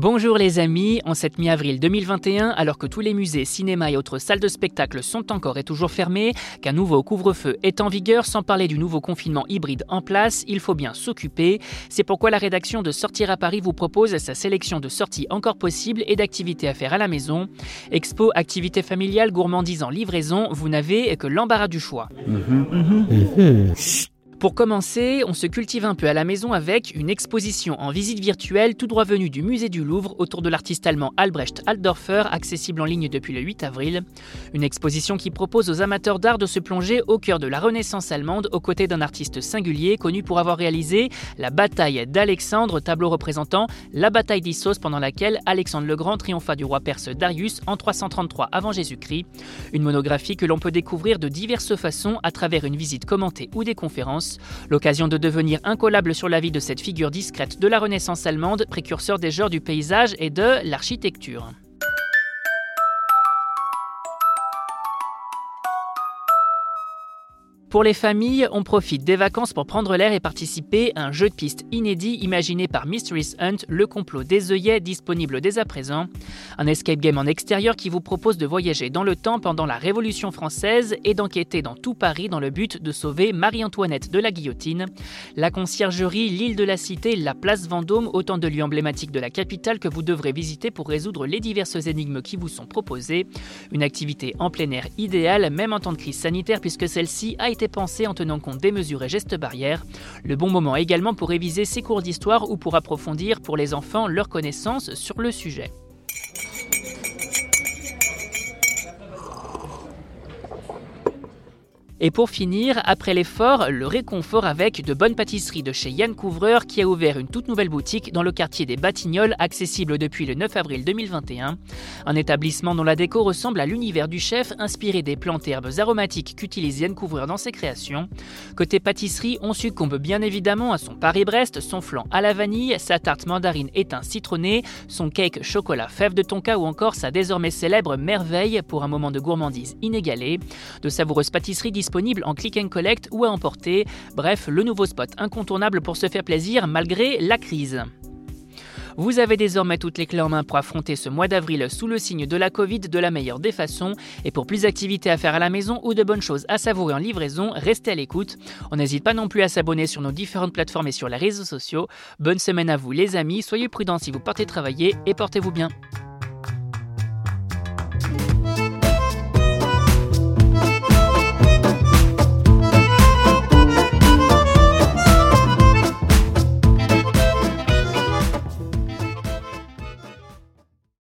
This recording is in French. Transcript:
Bonjour les amis, en cette mi-avril 2021, alors que tous les musées, cinémas et autres salles de spectacle sont encore et toujours fermés, qu'un nouveau couvre-feu est en vigueur, sans parler du nouveau confinement hybride en place, il faut bien s'occuper. C'est pourquoi la rédaction de Sortir à Paris vous propose sa sélection de sorties encore possibles et d'activités à faire à la maison. Expo, activités familiales, gourmandises en livraison, vous n'avez que l'embarras du choix. Pour commencer, on se cultive un peu à la maison avec une exposition en visite virtuelle tout droit venue du musée du Louvre autour de l'artiste allemand Albrecht Altdorfer, accessible en ligne depuis le 8 avril. Une exposition qui propose aux amateurs d'art de se plonger au cœur de la Renaissance allemande aux côtés d'un artiste singulier connu pour avoir réalisé la bataille d'Alexandre, tableau représentant la bataille d'Issos pendant laquelle Alexandre le Grand triompha du roi perse Darius en 333 avant Jésus-Christ. Une monographie que l'on peut découvrir de diverses façons à travers une visite commentée ou des conférences L'occasion de devenir incollable sur la vie de cette figure discrète de la Renaissance allemande, précurseur des genres du paysage et de l'architecture. Pour les familles, on profite des vacances pour prendre l'air et participer à un jeu de piste inédit imaginé par Mysteries Hunt, le complot des œillets disponible dès à présent. Un escape game en extérieur qui vous propose de voyager dans le temps pendant la Révolution française et d'enquêter dans tout Paris dans le but de sauver Marie-Antoinette de la guillotine. La conciergerie, l'île de la Cité, la place Vendôme, autant de lieux emblématiques de la capitale que vous devrez visiter pour résoudre les diverses énigmes qui vous sont proposées. Une activité en plein air idéale, même en temps de crise sanitaire, puisque celle-ci a été pensé en tenant compte des mesures et gestes barrières. Le bon moment également pour réviser ses cours d'histoire ou pour approfondir pour les enfants leurs connaissances sur le sujet. Et pour finir, après l'effort, le réconfort avec de bonnes pâtisseries de chez Yann Couvreur qui a ouvert une toute nouvelle boutique dans le quartier des Batignolles, accessible depuis le 9 avril 2021. Un établissement dont la déco ressemble à l'univers du chef, inspiré des plantes et herbes aromatiques qu'utilise Yann Couvreur dans ses créations. Côté pâtisserie, on succombe bien évidemment à son Paris-Brest, son flan à la vanille, sa tarte mandarine éteint citronné, son cake chocolat fève de tonka ou encore sa désormais célèbre merveille pour un moment de gourmandise inégalé. De savoureuses pâtisseries disponible en click and collect ou à emporter. Bref, le nouveau spot incontournable pour se faire plaisir malgré la crise. Vous avez désormais toutes les clés en main pour affronter ce mois d'avril sous le signe de la Covid de la meilleure des façons. Et pour plus d'activités à faire à la maison ou de bonnes choses à savourer en livraison, restez à l'écoute. On n'hésite pas non plus à s'abonner sur nos différentes plateformes et sur les réseaux sociaux. Bonne semaine à vous les amis, soyez prudents si vous partez travailler et portez-vous bien.